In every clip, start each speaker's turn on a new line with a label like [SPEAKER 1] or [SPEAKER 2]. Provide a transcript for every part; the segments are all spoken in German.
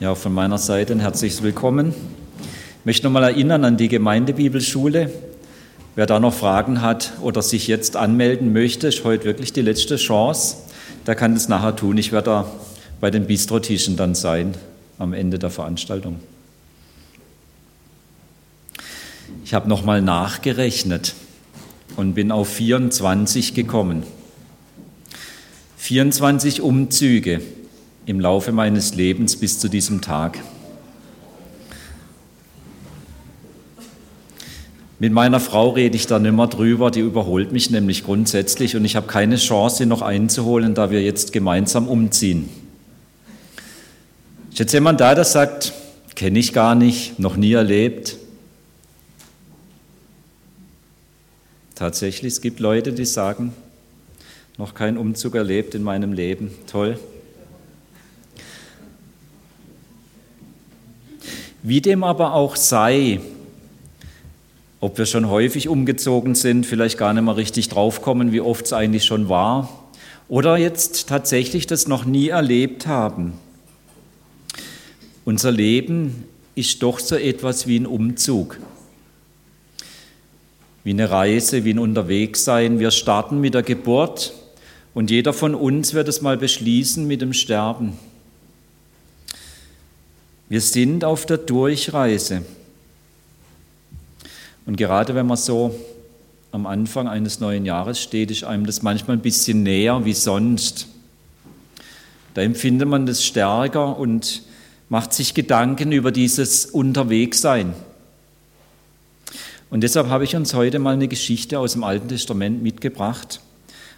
[SPEAKER 1] Ja, von meiner Seite ein herzliches Willkommen. Ich möchte nochmal erinnern an die Gemeindebibelschule. Wer da noch Fragen hat oder sich jetzt anmelden möchte, ist heute wirklich die letzte Chance. Der kann das nachher tun. Ich werde da bei den Bistrotischen dann sein am Ende der Veranstaltung. Ich habe nochmal nachgerechnet und bin auf 24 gekommen. 24 Umzüge im Laufe meines Lebens bis zu diesem Tag. Mit meiner Frau rede ich da nicht mehr drüber, die überholt mich nämlich grundsätzlich und ich habe keine Chance, sie noch einzuholen, da wir jetzt gemeinsam umziehen. Ist jetzt jemand da, der sagt, kenne ich gar nicht, noch nie erlebt? Tatsächlich, es gibt Leute, die sagen, noch keinen Umzug erlebt in meinem Leben. Toll. Wie dem aber auch sei, ob wir schon häufig umgezogen sind, vielleicht gar nicht mehr richtig draufkommen, wie oft es eigentlich schon war, oder jetzt tatsächlich das noch nie erlebt haben. Unser Leben ist doch so etwas wie ein Umzug, wie eine Reise, wie ein Unterwegssein. Wir starten mit der Geburt und jeder von uns wird es mal beschließen mit dem Sterben. Wir sind auf der Durchreise. Und gerade wenn man so am Anfang eines neuen Jahres steht, ist einem das manchmal ein bisschen näher wie sonst. Da empfindet man das stärker und macht sich Gedanken über dieses Unterwegssein. Und deshalb habe ich uns heute mal eine Geschichte aus dem Alten Testament mitgebracht,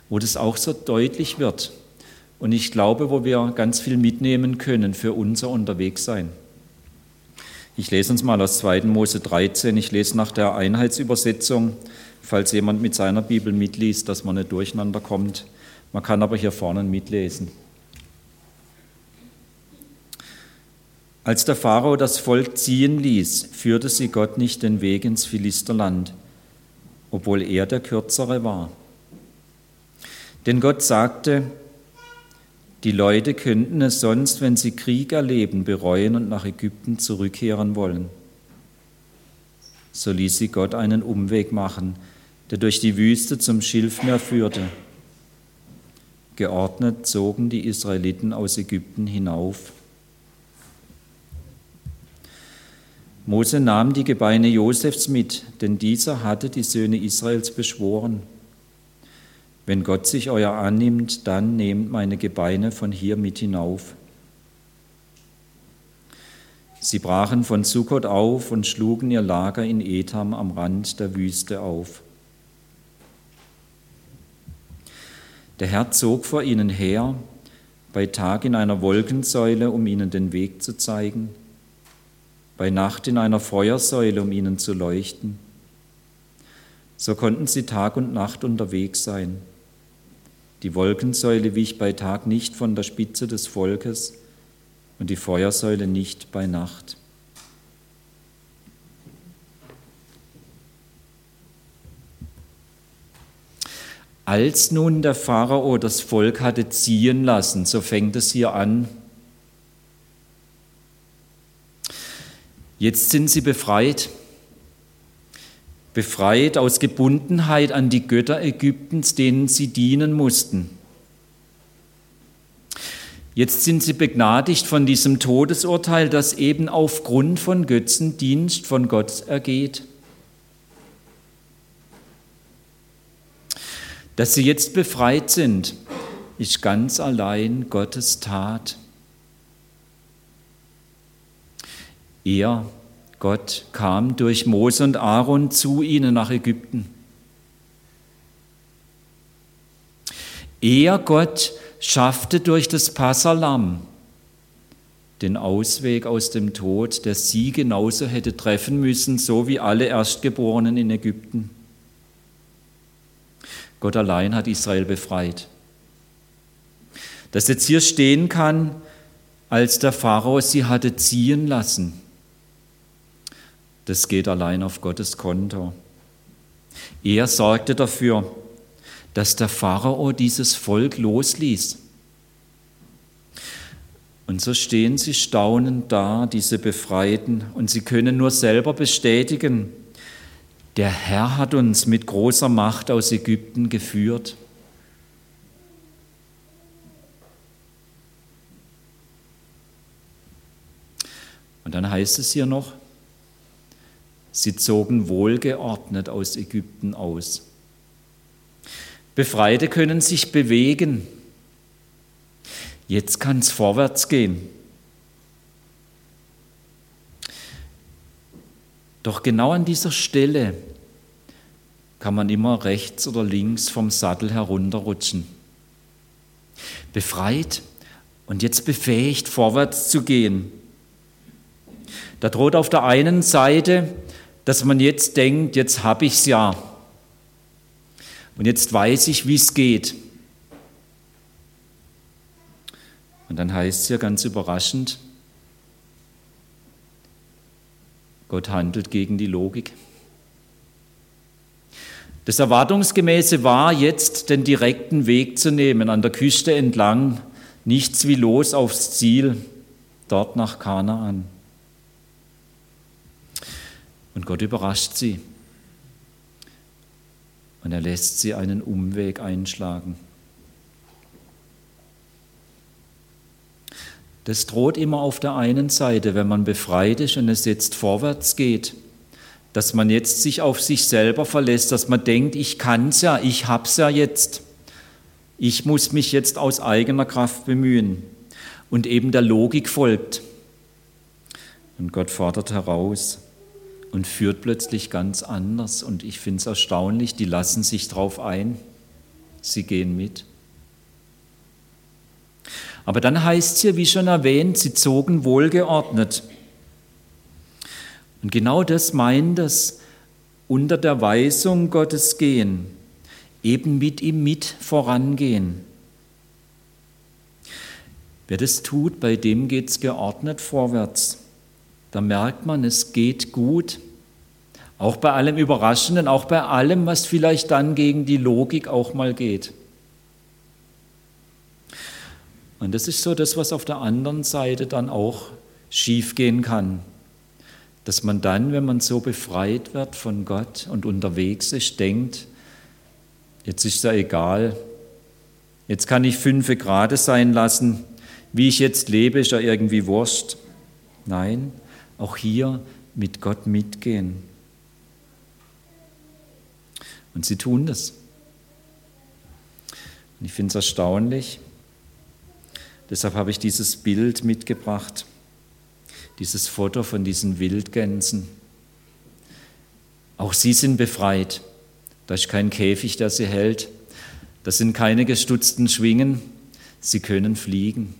[SPEAKER 1] wo das auch so deutlich wird, und ich glaube, wo wir ganz viel mitnehmen können für unser Unterwegssein. Ich lese uns mal aus 2. Mose 13. Ich lese nach der Einheitsübersetzung, falls jemand mit seiner Bibel mitliest, dass man nicht durcheinander kommt. Man kann aber hier vorne mitlesen. Als der Pharao das Volk ziehen ließ, führte sie Gott nicht den Weg ins Philisterland, obwohl er der Kürzere war. Denn Gott sagte, die Leute könnten es sonst, wenn sie Krieg erleben, bereuen und nach Ägypten zurückkehren wollen. So ließ sie Gott einen Umweg machen, der durch die Wüste zum Schilfmeer führte. Geordnet zogen die Israeliten aus Ägypten hinauf. Mose nahm die Gebeine Josefs mit, denn dieser hatte die Söhne Israels beschworen. Wenn Gott sich euer annimmt, dann nehmt meine Gebeine von hier mit hinauf. Sie brachen von Sukkot auf und schlugen ihr Lager in Etam am Rand der Wüste auf. Der Herr zog vor ihnen her, bei Tag in einer Wolkensäule, um ihnen den Weg zu zeigen, bei Nacht in einer Feuersäule, um ihnen zu leuchten. So konnten sie Tag und Nacht unterwegs sein. Die Wolkensäule wich bei Tag nicht von der Spitze des Volkes und die Feuersäule nicht bei Nacht. Als nun der Pharao das Volk hatte ziehen lassen, so fängt es hier an, jetzt sind sie befreit befreit aus Gebundenheit an die Götter Ägyptens, denen sie dienen mussten. Jetzt sind sie begnadigt von diesem Todesurteil, das eben aufgrund von Götzendienst von Gott ergeht. Dass sie jetzt befreit sind, ist ganz allein Gottes Tat. Er Gott kam durch Mose und Aaron zu ihnen nach Ägypten. Er, Gott, schaffte durch das Passalam den Ausweg aus dem Tod, der sie genauso hätte treffen müssen, so wie alle Erstgeborenen in Ägypten. Gott allein hat Israel befreit. Dass jetzt hier stehen kann, als der Pharao sie hatte ziehen lassen das geht allein auf Gottes Konto. Er sorgte dafür, dass der Pharao dieses Volk losließ. Und so stehen sie staunend da, diese Befreiten, und sie können nur selber bestätigen, der Herr hat uns mit großer Macht aus Ägypten geführt. Und dann heißt es hier noch, sie zogen wohlgeordnet aus Ägypten aus. Befreite können sich bewegen. Jetzt kann es vorwärts gehen. Doch genau an dieser Stelle kann man immer rechts oder links vom Sattel herunterrutschen. Befreit und jetzt befähigt, vorwärts zu gehen. Da droht auf der einen Seite, dass man jetzt denkt, jetzt habe ich es ja. Und jetzt weiß ich, wie es geht. Und dann heißt es ja ganz überraschend, Gott handelt gegen die Logik. Das Erwartungsgemäße war jetzt, den direkten Weg zu nehmen, an der Küste entlang, nichts wie los aufs Ziel, dort nach Kanaan. Und Gott überrascht sie. Und er lässt sie einen Umweg einschlagen. Das droht immer auf der einen Seite, wenn man befreit ist und es jetzt vorwärts geht, dass man jetzt sich auf sich selber verlässt, dass man denkt, ich kann es ja, ich hab's ja jetzt. Ich muss mich jetzt aus eigener Kraft bemühen und eben der Logik folgt. Und Gott fordert heraus, und führt plötzlich ganz anders. Und ich finde es erstaunlich, die lassen sich drauf ein, sie gehen mit. Aber dann heißt es hier, wie schon erwähnt, sie zogen wohlgeordnet. Und genau das meint es, unter der Weisung Gottes gehen, eben mit ihm mit vorangehen. Wer das tut, bei dem geht es geordnet vorwärts. Da merkt man, es geht gut. Auch bei allem Überraschenden, auch bei allem, was vielleicht dann gegen die Logik auch mal geht. Und das ist so das, was auf der anderen Seite dann auch schiefgehen kann. Dass man dann, wenn man so befreit wird von Gott und unterwegs ist, denkt, jetzt ist ja egal, jetzt kann ich fünfe Grade sein lassen, wie ich jetzt lebe, ist ja irgendwie Wurst. Nein, auch hier mit Gott mitgehen. Und sie tun das. Und ich finde es erstaunlich. Deshalb habe ich dieses Bild mitgebracht, dieses Foto von diesen Wildgänsen. Auch sie sind befreit. Da ist kein Käfig, der sie hält. Das sind keine gestutzten Schwingen. Sie können fliegen.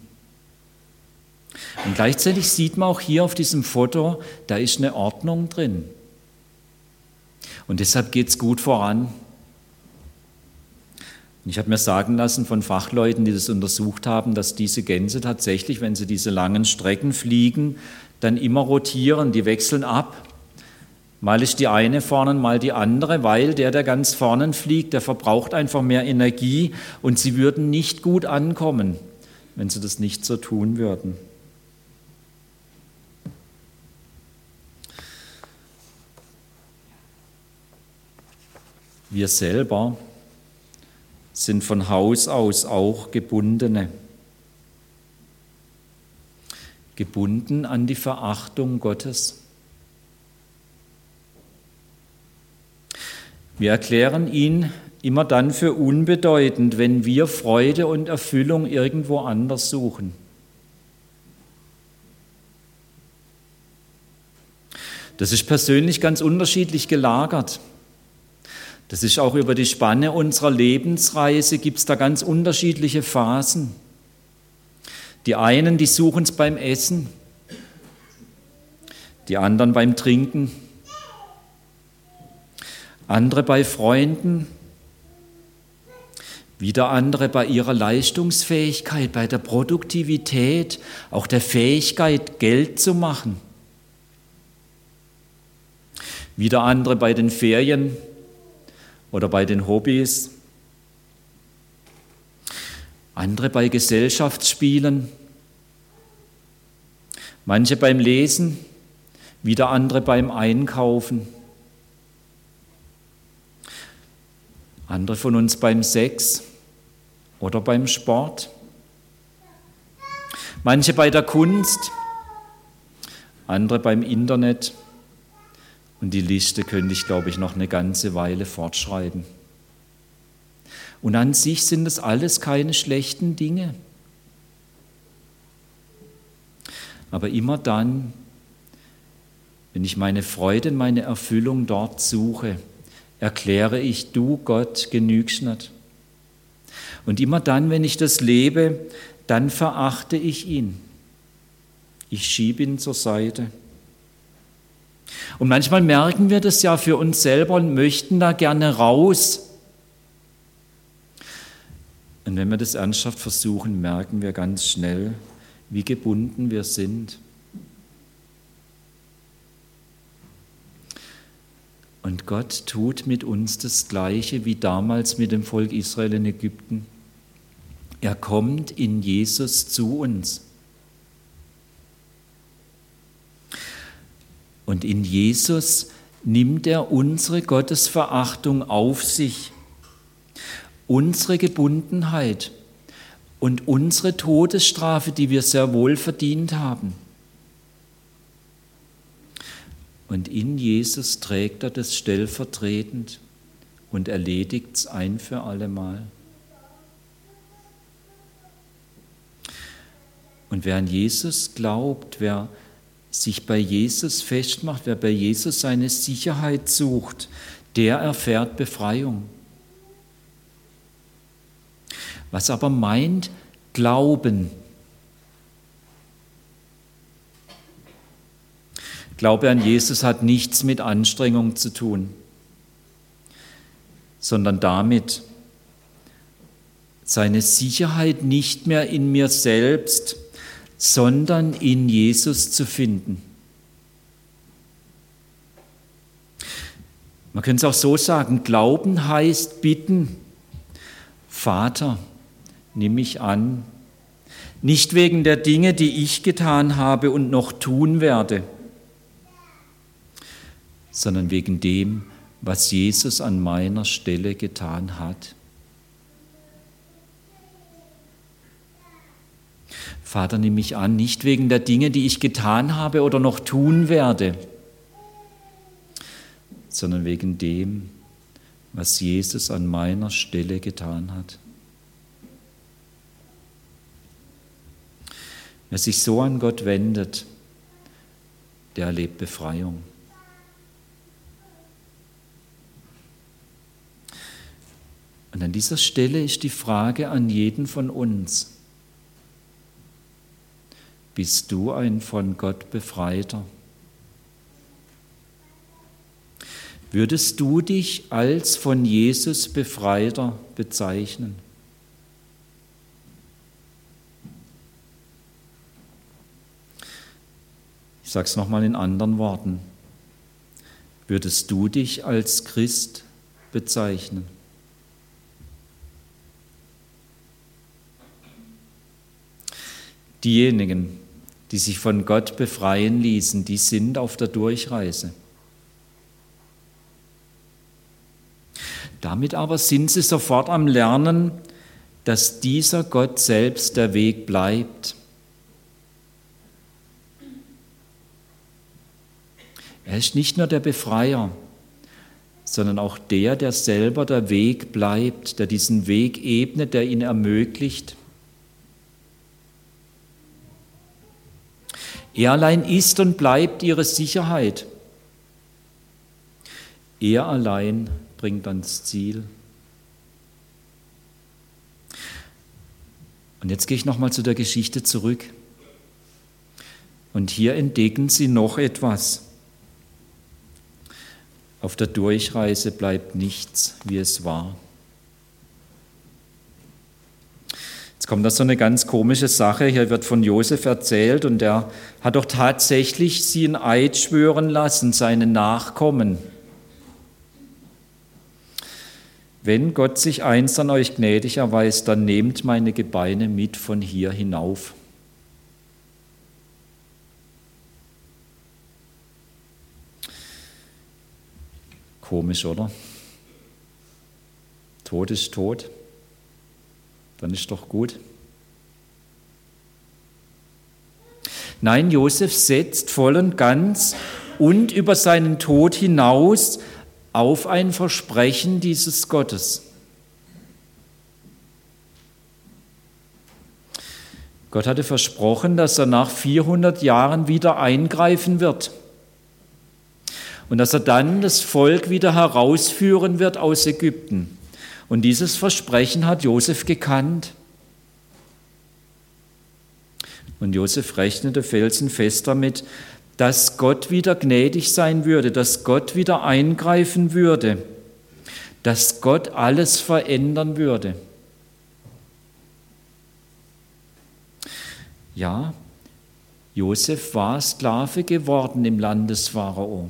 [SPEAKER 1] Und gleichzeitig sieht man auch hier auf diesem Foto, da ist eine Ordnung drin. Und deshalb geht es gut voran. Ich habe mir sagen lassen von Fachleuten, die das untersucht haben, dass diese Gänse tatsächlich, wenn sie diese langen Strecken fliegen, dann immer rotieren, die wechseln ab. Mal ist die eine vorne, mal die andere, weil der, der ganz vorne fliegt, der verbraucht einfach mehr Energie und sie würden nicht gut ankommen, wenn sie das nicht so tun würden. Wir selber sind von Haus aus auch Gebundene. Gebunden an die Verachtung Gottes. Wir erklären ihn immer dann für unbedeutend, wenn wir Freude und Erfüllung irgendwo anders suchen. Das ist persönlich ganz unterschiedlich gelagert. Das ist auch über die Spanne unserer Lebensreise, gibt es da ganz unterschiedliche Phasen. Die einen, die suchen es beim Essen, die anderen beim Trinken, andere bei Freunden, wieder andere bei ihrer Leistungsfähigkeit, bei der Produktivität, auch der Fähigkeit, Geld zu machen. Wieder andere bei den Ferien, oder bei den Hobbys, andere bei Gesellschaftsspielen, Manche beim Lesen, wieder andere beim Einkaufen. Andere von uns beim Sex oder beim Sport. Manche bei der Kunst, andere beim Internet. Und die Liste könnte ich, glaube ich, noch eine ganze Weile fortschreiben. Und an sich sind das alles keine schlechten Dinge. Aber immer dann, wenn ich meine Freude, meine Erfüllung dort suche, erkläre ich, du Gott genügst nicht. Und immer dann, wenn ich das lebe, dann verachte ich ihn. Ich schiebe ihn zur Seite. Und manchmal merken wir das ja für uns selber und möchten da gerne raus. Und wenn wir das ernsthaft versuchen, merken wir ganz schnell, wie gebunden wir sind. Und Gott tut mit uns das Gleiche wie damals mit dem Volk Israel in Ägypten. Er kommt in Jesus zu uns. Und in Jesus nimmt er unsere Gottesverachtung auf sich, unsere Gebundenheit und unsere Todesstrafe, die wir sehr wohl verdient haben. Und in Jesus trägt er das stellvertretend und erledigt es ein für allemal. Und wer an Jesus glaubt, wer sich bei Jesus festmacht, wer bei Jesus seine Sicherheit sucht, der erfährt Befreiung. Was aber meint Glauben? Glaube an Jesus hat nichts mit Anstrengung zu tun, sondern damit, seine Sicherheit nicht mehr in mir selbst, sondern in Jesus zu finden. Man könnte es auch so sagen, Glauben heißt bitten, Vater, nimm mich an, nicht wegen der Dinge, die ich getan habe und noch tun werde, sondern wegen dem, was Jesus an meiner Stelle getan hat. Vater, nimm mich an, nicht wegen der Dinge, die ich getan habe oder noch tun werde, sondern wegen dem, was Jesus an meiner Stelle getan hat. Wer sich so an Gott wendet, der erlebt Befreiung. Und an dieser Stelle ist die Frage an jeden von uns, bist du ein von Gott befreiter? Würdest du dich als von Jesus befreiter bezeichnen? Ich sage es nochmal in anderen Worten. Würdest du dich als Christ bezeichnen? Diejenigen, die sich von Gott befreien ließen, die sind auf der Durchreise. Damit aber sind sie sofort am Lernen, dass dieser Gott selbst der Weg bleibt. Er ist nicht nur der Befreier, sondern auch der, der selber der Weg bleibt, der diesen Weg ebnet, der ihn ermöglicht. Er allein ist und bleibt ihre Sicherheit. Er allein bringt ans Ziel. Und jetzt gehe ich nochmal zu der Geschichte zurück. Und hier entdecken Sie noch etwas. Auf der Durchreise bleibt nichts, wie es war. Jetzt kommt da so eine ganz komische Sache. Hier wird von Josef erzählt und er hat doch tatsächlich sie in Eid schwören lassen, seine Nachkommen. Wenn Gott sich einst an euch gnädig erweist, dann nehmt meine Gebeine mit von hier hinauf. Komisch, oder? Tod ist tot. Dann ist doch gut. Nein, Josef setzt voll und ganz und über seinen Tod hinaus auf ein Versprechen dieses Gottes. Gott hatte versprochen, dass er nach 400 Jahren wieder eingreifen wird und dass er dann das Volk wieder herausführen wird aus Ägypten. Und dieses Versprechen hat Josef gekannt. Und Josef rechnete felsenfest damit, dass Gott wieder gnädig sein würde, dass Gott wieder eingreifen würde, dass Gott alles verändern würde. Ja, Josef war Sklave geworden im Land Pharao.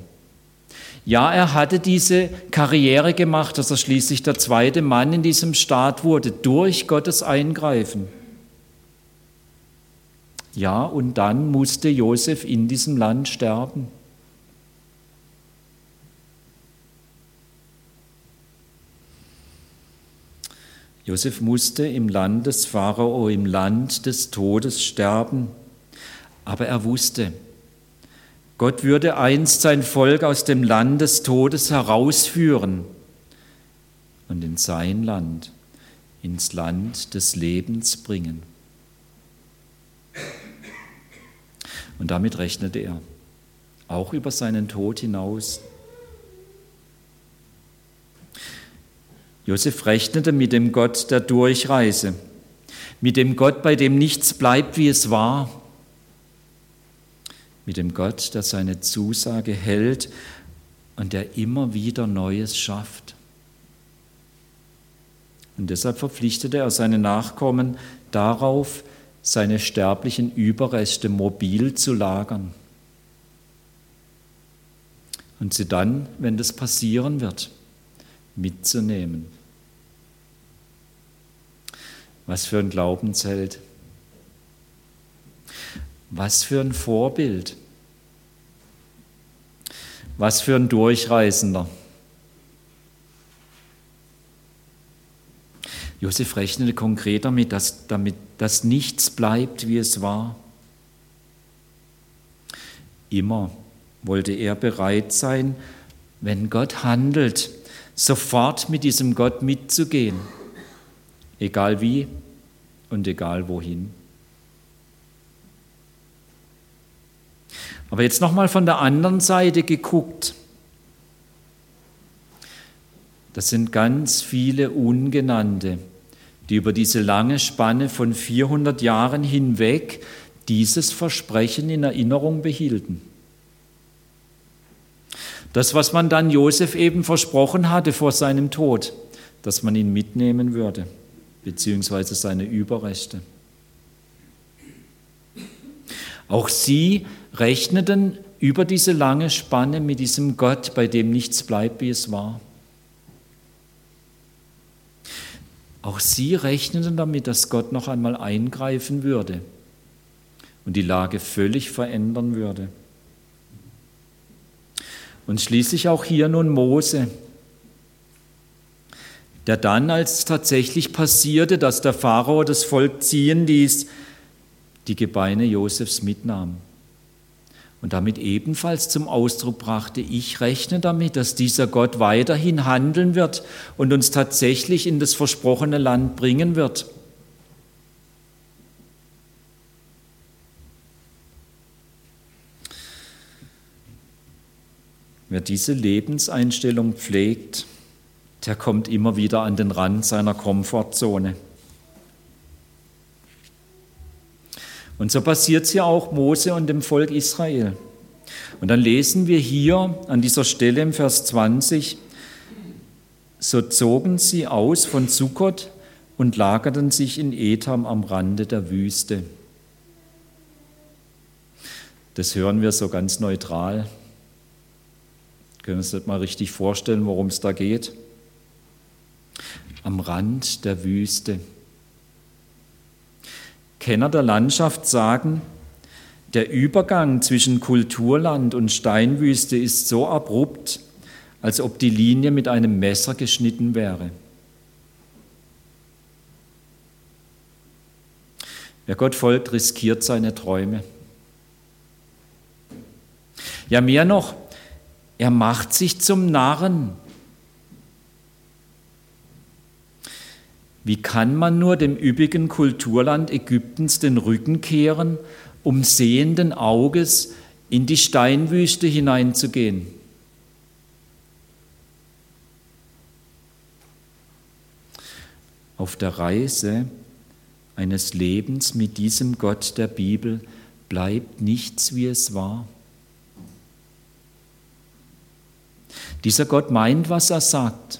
[SPEAKER 1] Ja, er hatte diese Karriere gemacht, dass er schließlich der zweite Mann in diesem Staat wurde, durch Gottes Eingreifen. Ja, und dann musste Josef in diesem Land sterben. Josef musste im Land des Pharao, im Land des Todes sterben. Aber er wusste, Gott würde einst sein Volk aus dem Land des Todes herausführen und in sein Land, ins Land des Lebens bringen. Und damit rechnete er, auch über seinen Tod hinaus. Josef rechnete mit dem Gott der Durchreise, mit dem Gott, bei dem nichts bleibt, wie es war, mit dem Gott, der seine Zusage hält und der immer wieder Neues schafft. Und deshalb verpflichtete er seine Nachkommen darauf, seine sterblichen Überreste mobil zu lagern. Und sie dann, wenn das passieren wird, mitzunehmen. Was für ein Glaubensheld. Was für ein Vorbild. Was für ein Durchreisender. Josef rechnete konkret damit dass, damit, dass nichts bleibt, wie es war. Immer wollte er bereit sein, wenn Gott handelt, sofort mit diesem Gott mitzugehen, egal wie und egal wohin. Aber jetzt nochmal von der anderen Seite geguckt. Das sind ganz viele Ungenannte, die über diese lange Spanne von 400 Jahren hinweg dieses Versprechen in Erinnerung behielten. Das, was man dann Josef eben versprochen hatte vor seinem Tod, dass man ihn mitnehmen würde, beziehungsweise seine Überrechte. Auch sie rechneten über diese lange Spanne mit diesem Gott, bei dem nichts bleibt, wie es war. Auch sie rechneten damit, dass Gott noch einmal eingreifen würde und die Lage völlig verändern würde. Und schließlich auch hier nun Mose, der dann, als es tatsächlich passierte, dass der Pharao das Volk ziehen ließ, die Gebeine Josefs mitnahm und damit ebenfalls zum Ausdruck brachte, ich rechne damit, dass dieser Gott weiterhin handeln wird und uns tatsächlich in das versprochene Land bringen wird. Wer diese Lebenseinstellung pflegt, der kommt immer wieder an den Rand seiner Komfortzone. Und so passiert es ja auch Mose und dem Volk Israel. Und dann lesen wir hier an dieser Stelle im Vers 20, so zogen sie aus von Sukkot und lagerten sich in Etam am Rande der Wüste. Das hören wir so ganz neutral. Können uns nicht mal richtig vorstellen, worum es da geht. Am Rand der Wüste. Kenner der Landschaft sagen, der Übergang zwischen Kulturland und Steinwüste ist so abrupt, als ob die Linie mit einem Messer geschnitten wäre. Wer Gott folgt, riskiert seine Träume. Ja, mehr noch, er macht sich zum Narren. Wie kann man nur dem üppigen Kulturland Ägyptens den Rücken kehren, um sehenden Auges in die Steinwüste hineinzugehen? Auf der Reise eines Lebens mit diesem Gott der Bibel bleibt nichts, wie es war. Dieser Gott meint, was er sagt.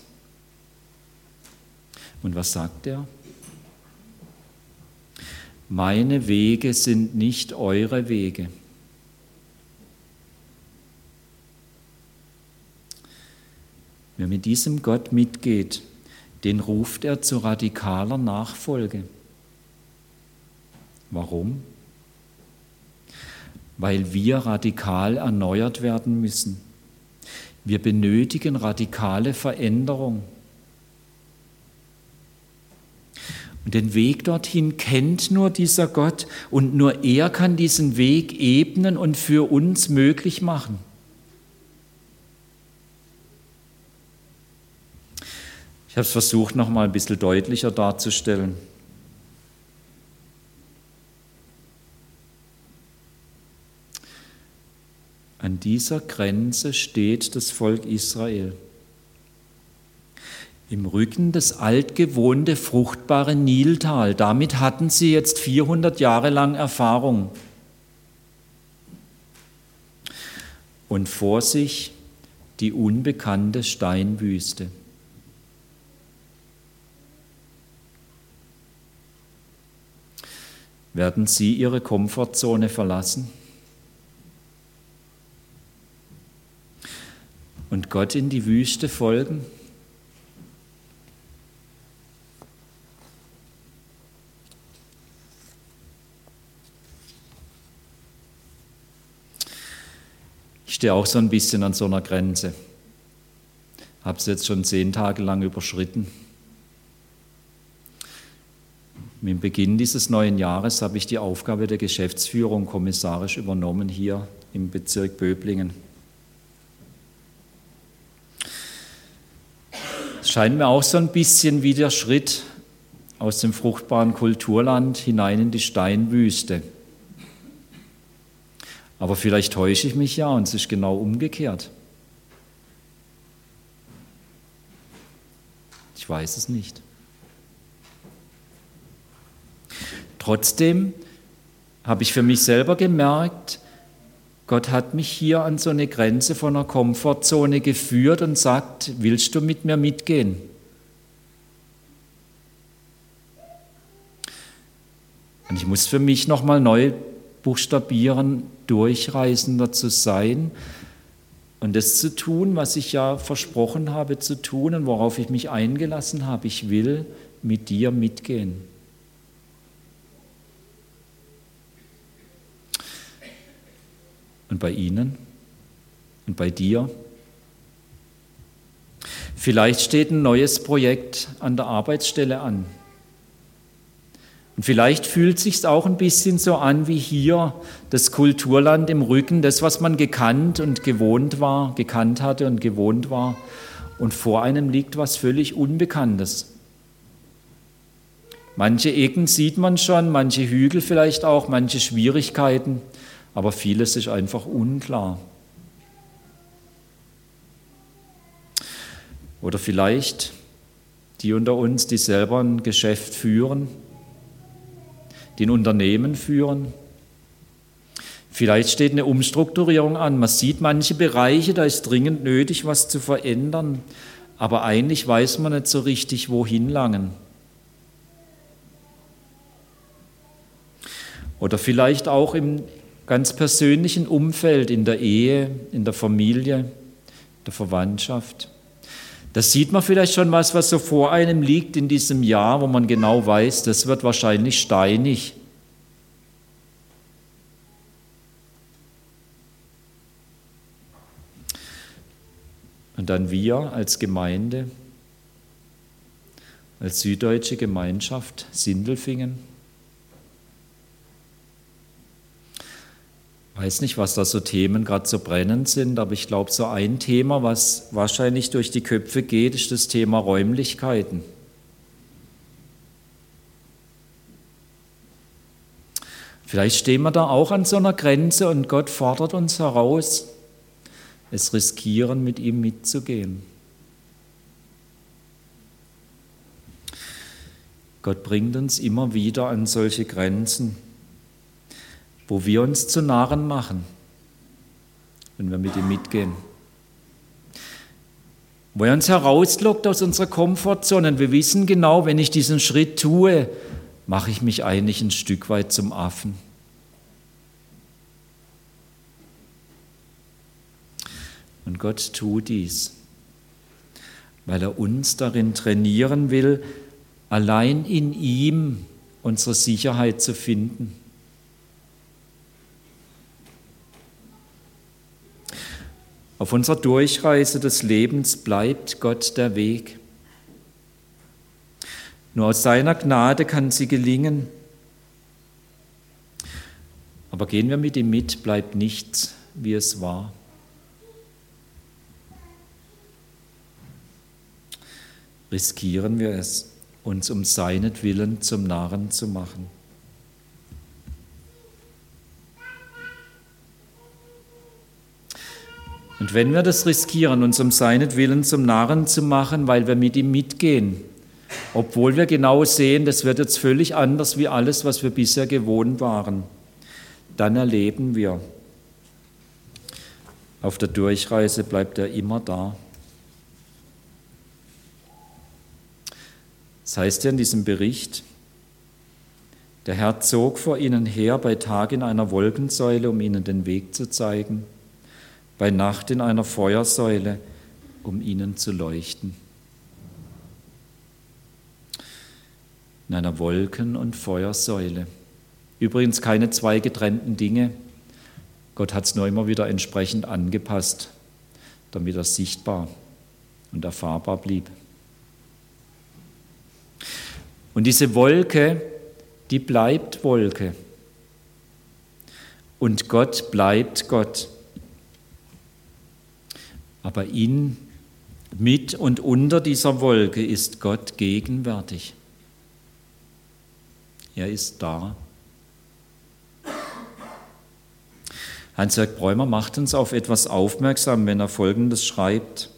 [SPEAKER 1] Und was sagt er? Meine Wege sind nicht eure Wege. Wer mit diesem Gott mitgeht, den ruft er zu radikaler Nachfolge. Warum? Weil wir radikal erneuert werden müssen. Wir benötigen radikale Veränderung. Und den Weg dorthin kennt nur dieser Gott und nur er kann diesen Weg ebnen und für uns möglich machen. Ich habe es versucht, noch mal ein bisschen deutlicher darzustellen. An dieser Grenze steht das Volk Israel. Im Rücken des altgewohnte fruchtbare Niltal. Damit hatten sie jetzt 400 Jahre lang Erfahrung. Und vor sich die unbekannte Steinwüste. Werden sie ihre Komfortzone verlassen? und Gott in die Wüste folgen? Stehe auch so ein bisschen an so einer Grenze. Habe es jetzt schon zehn Tage lang überschritten. Mit Beginn dieses neuen Jahres habe ich die Aufgabe der Geschäftsführung kommissarisch übernommen hier im Bezirk Böblingen. scheint mir auch so ein bisschen wie der Schritt aus dem fruchtbaren Kulturland hinein in die Steinwüste. Aber vielleicht täusche ich mich ja und es ist genau umgekehrt. Ich weiß es nicht. Trotzdem habe ich für mich selber gemerkt, Gott hat mich hier an so eine Grenze von einer Komfortzone geführt und sagt, willst du mit mir mitgehen? Und ich muss für mich nochmal neu buchstabieren, durchreisender zu sein und das zu tun, was ich ja versprochen habe zu tun und worauf ich mich eingelassen habe. Ich will mit dir mitgehen. und bei Ihnen und bei dir. Vielleicht steht ein neues Projekt an der Arbeitsstelle an. Und vielleicht fühlt sich auch ein bisschen so an wie hier das Kulturland im Rücken, das, was man gekannt und gewohnt war, gekannt hatte und gewohnt war. Und vor einem liegt was völlig Unbekanntes. Manche Ecken sieht man schon, manche Hügel vielleicht auch, manche Schwierigkeiten aber vieles ist einfach unklar. Oder vielleicht die unter uns, die selber ein Geschäft führen, die ein Unternehmen führen. Vielleicht steht eine Umstrukturierung an. Man sieht manche Bereiche, da ist dringend nötig, was zu verändern, aber eigentlich weiß man nicht so richtig, wohin langen. Oder vielleicht auch im, ganz persönlichen Umfeld, in der Ehe, in der Familie, der Verwandtschaft. Da sieht man vielleicht schon was, was so vor einem liegt in diesem Jahr, wo man genau weiß, das wird wahrscheinlich steinig. Und Und dann wir als Gemeinde, als süddeutsche Gemeinschaft Sindelfingen. Weiß nicht, was da so Themen gerade so brennend sind, aber ich glaube, so ein Thema, was wahrscheinlich durch die Köpfe geht, ist das Thema Räumlichkeiten. Vielleicht stehen wir da auch an so einer Grenze und Gott fordert uns heraus, es riskieren, mit ihm mitzugehen. Gott bringt uns immer wieder an solche Grenzen, wo wir uns zu Narren machen, wenn wir mit ihm mitgehen. Wo er uns herauslockt aus unserer Komfortzone. Und wir wissen genau, wenn ich diesen Schritt tue, mache ich mich eigentlich ein Stück weit zum Affen. Und Gott tut dies, weil er uns darin trainieren will, allein in ihm unsere Sicherheit zu finden. Auf unserer Durchreise des Lebens bleibt Gott der Weg. Nur aus seiner Gnade kann sie gelingen. Aber gehen wir mit ihm mit, bleibt nichts, wie es war. Riskieren wir es, uns um seinetwillen zum Narren zu machen. Und wenn wir das riskieren, uns um seinetwillen zum Narren zu machen, weil wir mit ihm mitgehen, obwohl wir genau sehen, das wird jetzt völlig anders wie alles, was wir bisher gewohnt waren. Dann erleben wir, auf der Durchreise bleibt er immer da. Das heißt ja in diesem Bericht, der Herr zog vor ihnen her bei Tag in einer Wolkensäule, um ihnen den Weg zu zeigen, bei Nacht in einer Feuersäule, um ihnen zu leuchten. in einer Wolken- und Feuersäule. Übrigens keine zwei getrennten Dinge. Gott hat es nur immer wieder entsprechend angepasst, damit er sichtbar und erfahrbar blieb. Und diese Wolke, die bleibt Wolke. Und Gott bleibt Gott. Aber in, mit und unter dieser Wolke ist Gott gegenwärtig. Er ist da. Hans-Jörg Bräumer macht uns auf etwas aufmerksam, wenn er Folgendes schreibt.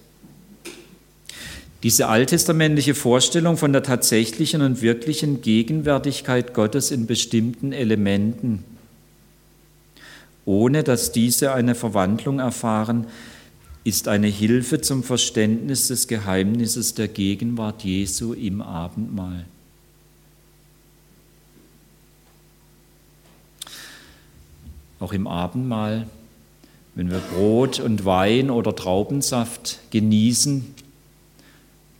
[SPEAKER 1] Diese alttestamentliche Vorstellung von der tatsächlichen und wirklichen Gegenwärtigkeit Gottes in bestimmten Elementen, ohne dass diese eine Verwandlung erfahren, ist eine Hilfe zum Verständnis des Geheimnisses der Gegenwart Jesu im Abendmahl. auch im Abendmahl, wenn wir Brot und Wein oder Traubensaft genießen,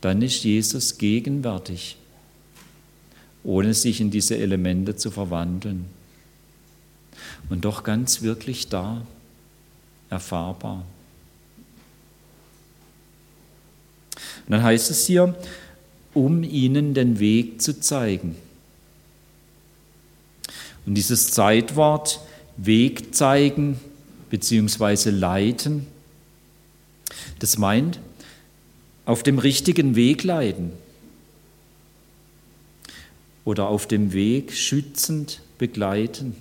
[SPEAKER 1] dann ist Jesus gegenwärtig, ohne sich in diese Elemente zu verwandeln. Und doch ganz wirklich da, erfahrbar. Und dann heißt es hier, um ihnen den Weg zu zeigen. Und dieses Zeitwort Weg zeigen bzw. leiten. Das meint, auf dem richtigen Weg leiten oder auf dem Weg schützend begleiten.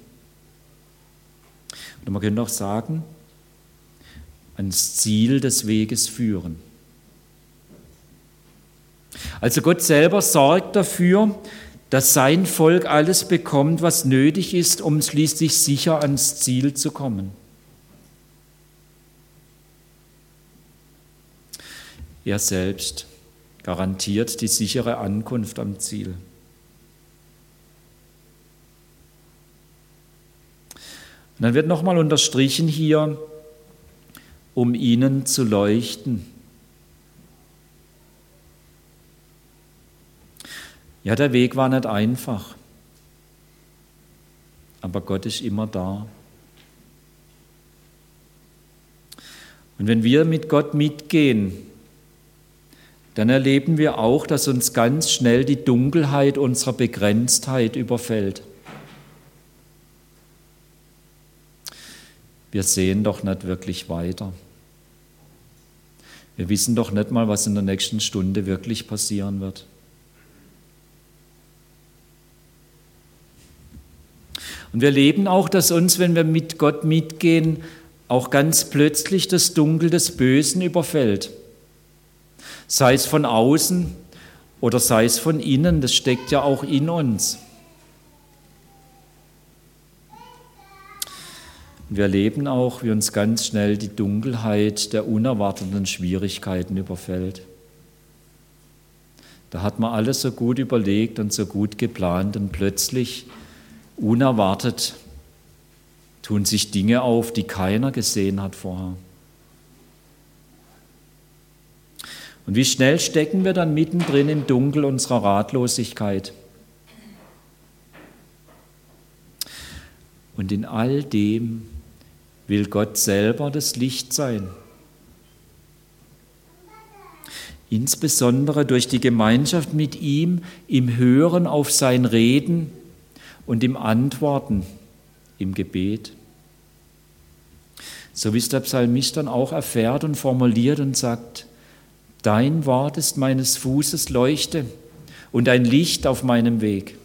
[SPEAKER 1] Und man könnte auch sagen, ans Ziel des Weges führen. Also Gott selber sorgt dafür, dass sein Volk alles bekommt, was nötig ist, um schließlich sicher ans Ziel zu kommen. Er selbst garantiert die sichere Ankunft am Ziel. Und dann wird nochmal unterstrichen hier, um ihnen zu leuchten. Ja, der Weg war nicht einfach, aber Gott ist immer da. Und wenn wir mit Gott mitgehen, dann erleben wir auch, dass uns ganz schnell die Dunkelheit unserer Begrenztheit überfällt. Wir sehen doch nicht wirklich weiter. Wir wissen doch nicht mal, was in der nächsten Stunde wirklich passieren wird. Und wir leben auch, dass uns, wenn wir mit Gott mitgehen, auch ganz plötzlich das Dunkel des Bösen überfällt. Sei es von außen oder sei es von innen, das steckt ja auch in uns. wir erleben auch, wie uns ganz schnell die Dunkelheit der unerwarteten Schwierigkeiten überfällt. Da hat man alles so gut überlegt und so gut geplant und plötzlich, unerwartet, tun sich Dinge auf, die keiner gesehen hat vorher. Und wie schnell stecken wir dann mittendrin im Dunkel unserer Ratlosigkeit. Und in all dem will Gott selber das Licht sein. Insbesondere durch die Gemeinschaft mit ihm, im Hören auf sein Reden und im Antworten im Gebet. So wie es der Psalmist dann auch erfährt und formuliert und sagt, Dein Wort ist meines Fußes Leuchte und ein Licht auf meinem Weg.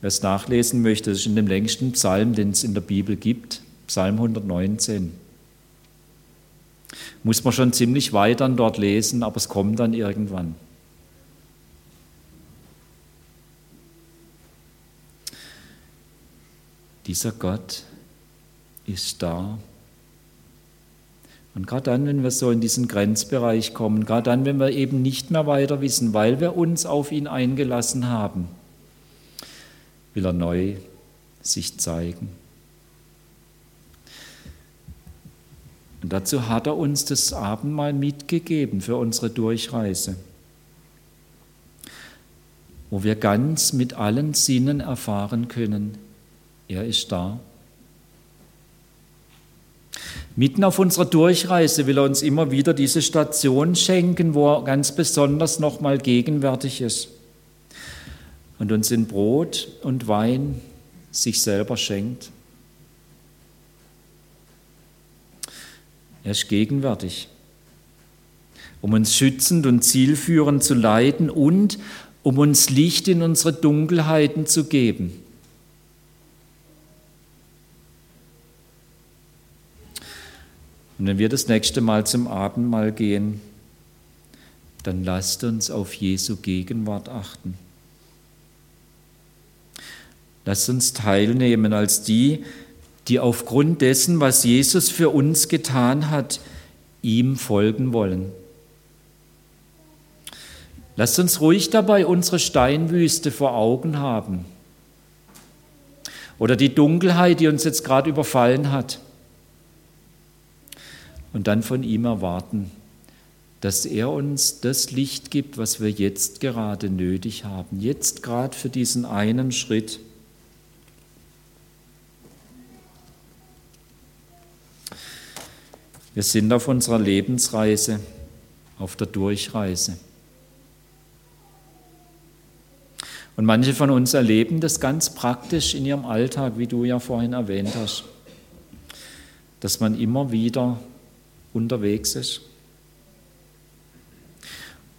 [SPEAKER 1] Wer es nachlesen möchte, das ist in dem längsten Psalm, den es in der Bibel gibt, Psalm 119. Muss man schon ziemlich weit dann dort lesen, aber es kommt dann irgendwann. Dieser Gott ist da. Und gerade dann, wenn wir so in diesen Grenzbereich kommen, gerade dann, wenn wir eben nicht mehr weiter wissen, weil wir uns auf ihn eingelassen haben, will er neu sich zeigen. Und dazu hat er uns das Abendmahl mitgegeben für unsere Durchreise, wo wir ganz mit allen Sinnen erfahren können, er ist da. Mitten auf unserer Durchreise will er uns immer wieder diese Station schenken, wo er ganz besonders nochmal gegenwärtig ist und uns in Brot und Wein sich selber schenkt. Er ist gegenwärtig, um uns schützend und zielführend zu leiten und um uns Licht in unsere Dunkelheiten zu geben. Und wenn wir das nächste Mal zum Abendmahl gehen, dann lasst uns auf Jesu Gegenwart achten. Lasst uns teilnehmen als die, die aufgrund dessen, was Jesus für uns getan hat, ihm folgen wollen. Lasst uns ruhig dabei unsere Steinwüste vor Augen haben oder die Dunkelheit, die uns jetzt gerade überfallen hat. Und dann von ihm erwarten, dass er uns das Licht gibt, was wir jetzt gerade nötig haben, jetzt gerade für diesen einen Schritt. Wir sind auf unserer Lebensreise, auf der Durchreise. Und manche von uns erleben das ganz praktisch in ihrem Alltag, wie du ja vorhin erwähnt hast, dass man immer wieder unterwegs ist.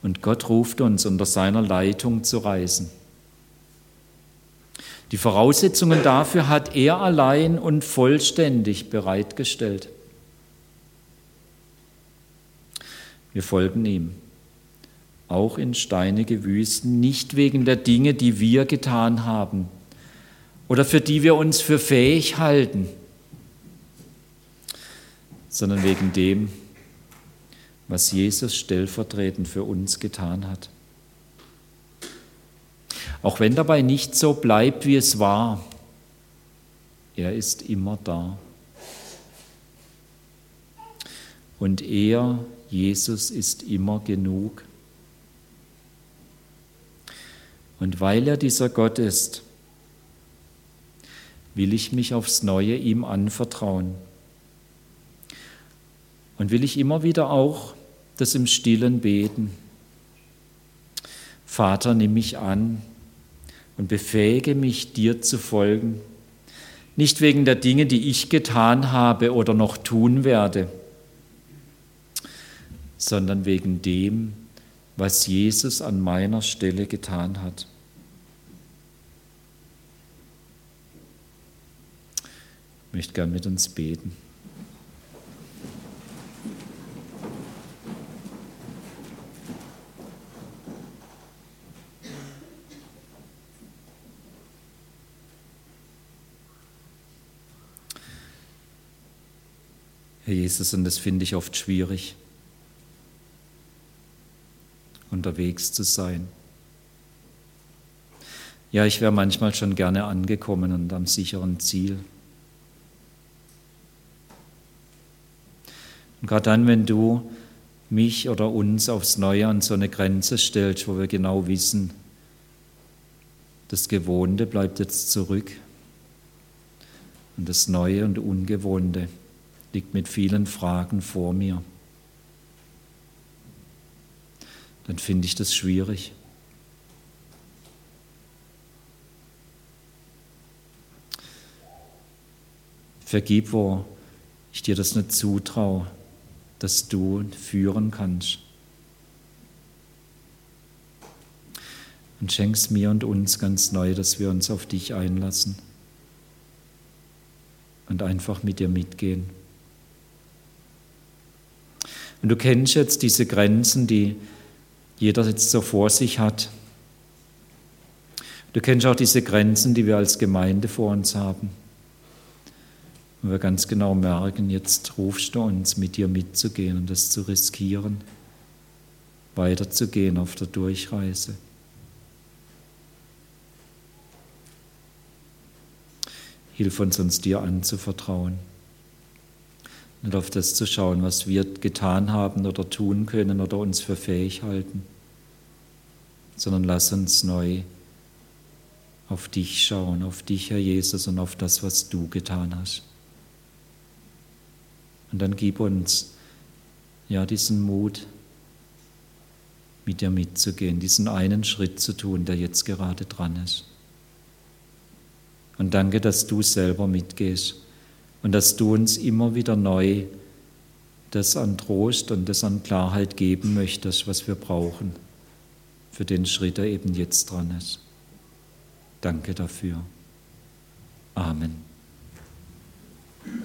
[SPEAKER 1] Und Gott ruft uns unter seiner Leitung zu reisen. Die Voraussetzungen dafür hat er allein und vollständig bereitgestellt. Wir folgen ihm, auch in steinige Wüsten, nicht wegen der Dinge, die wir getan haben oder für die wir uns für fähig halten, sondern wegen dem, was Jesus stellvertretend für uns getan hat. Auch wenn dabei nicht so bleibt, wie es war, er ist immer da. Und er Jesus ist immer genug. Und weil er dieser Gott ist, will ich mich aufs neue ihm anvertrauen. Und will ich immer wieder auch das im stillen beten. Vater, nimm mich an und befähige mich, dir zu folgen. Nicht wegen der Dinge, die ich getan habe oder noch tun werde, sondern wegen dem, was Jesus an meiner Stelle getan hat. Ich möchte gern mit uns beten. Herr Jesus, und das finde ich oft schwierig, unterwegs zu sein. Ja, ich wäre manchmal schon gerne angekommen und am sicheren Ziel. Und gerade dann, wenn du mich oder uns aufs Neue an so eine Grenze stellst, wo wir genau wissen, das Gewohnte bleibt jetzt zurück und das Neue und Ungewohnte liegt mit vielen Fragen vor mir. Dann finde ich das schwierig. Vergib, wo ich dir das nicht zutraue, dass du führen kannst. Und schenkst mir und uns ganz neu, dass wir uns auf dich einlassen und einfach mit dir mitgehen. Und du kennst jetzt diese Grenzen, die jeder jetzt so vor sich hat. Du kennst auch diese Grenzen, die wir als Gemeinde vor uns haben. Und wir ganz genau merken, jetzt rufst du uns, mit dir mitzugehen und das zu riskieren, weiterzugehen auf der Durchreise. Hilf uns, uns dir anzuvertrauen und auf das zu schauen, was wir getan haben oder tun können oder uns für fähig halten, sondern lass uns neu auf dich schauen, auf dich, Herr Jesus, und auf das, was du getan hast. Und dann gib uns ja diesen Mut, mit dir mitzugehen, diesen einen Schritt zu tun, der jetzt gerade dran ist. Und danke, dass du selber mitgehst und dass du uns immer wieder neu das an Trost und das an Klarheit geben möchtest, was wir brauchen für den Schritt, der eben jetzt dran ist. Danke dafür. Amen.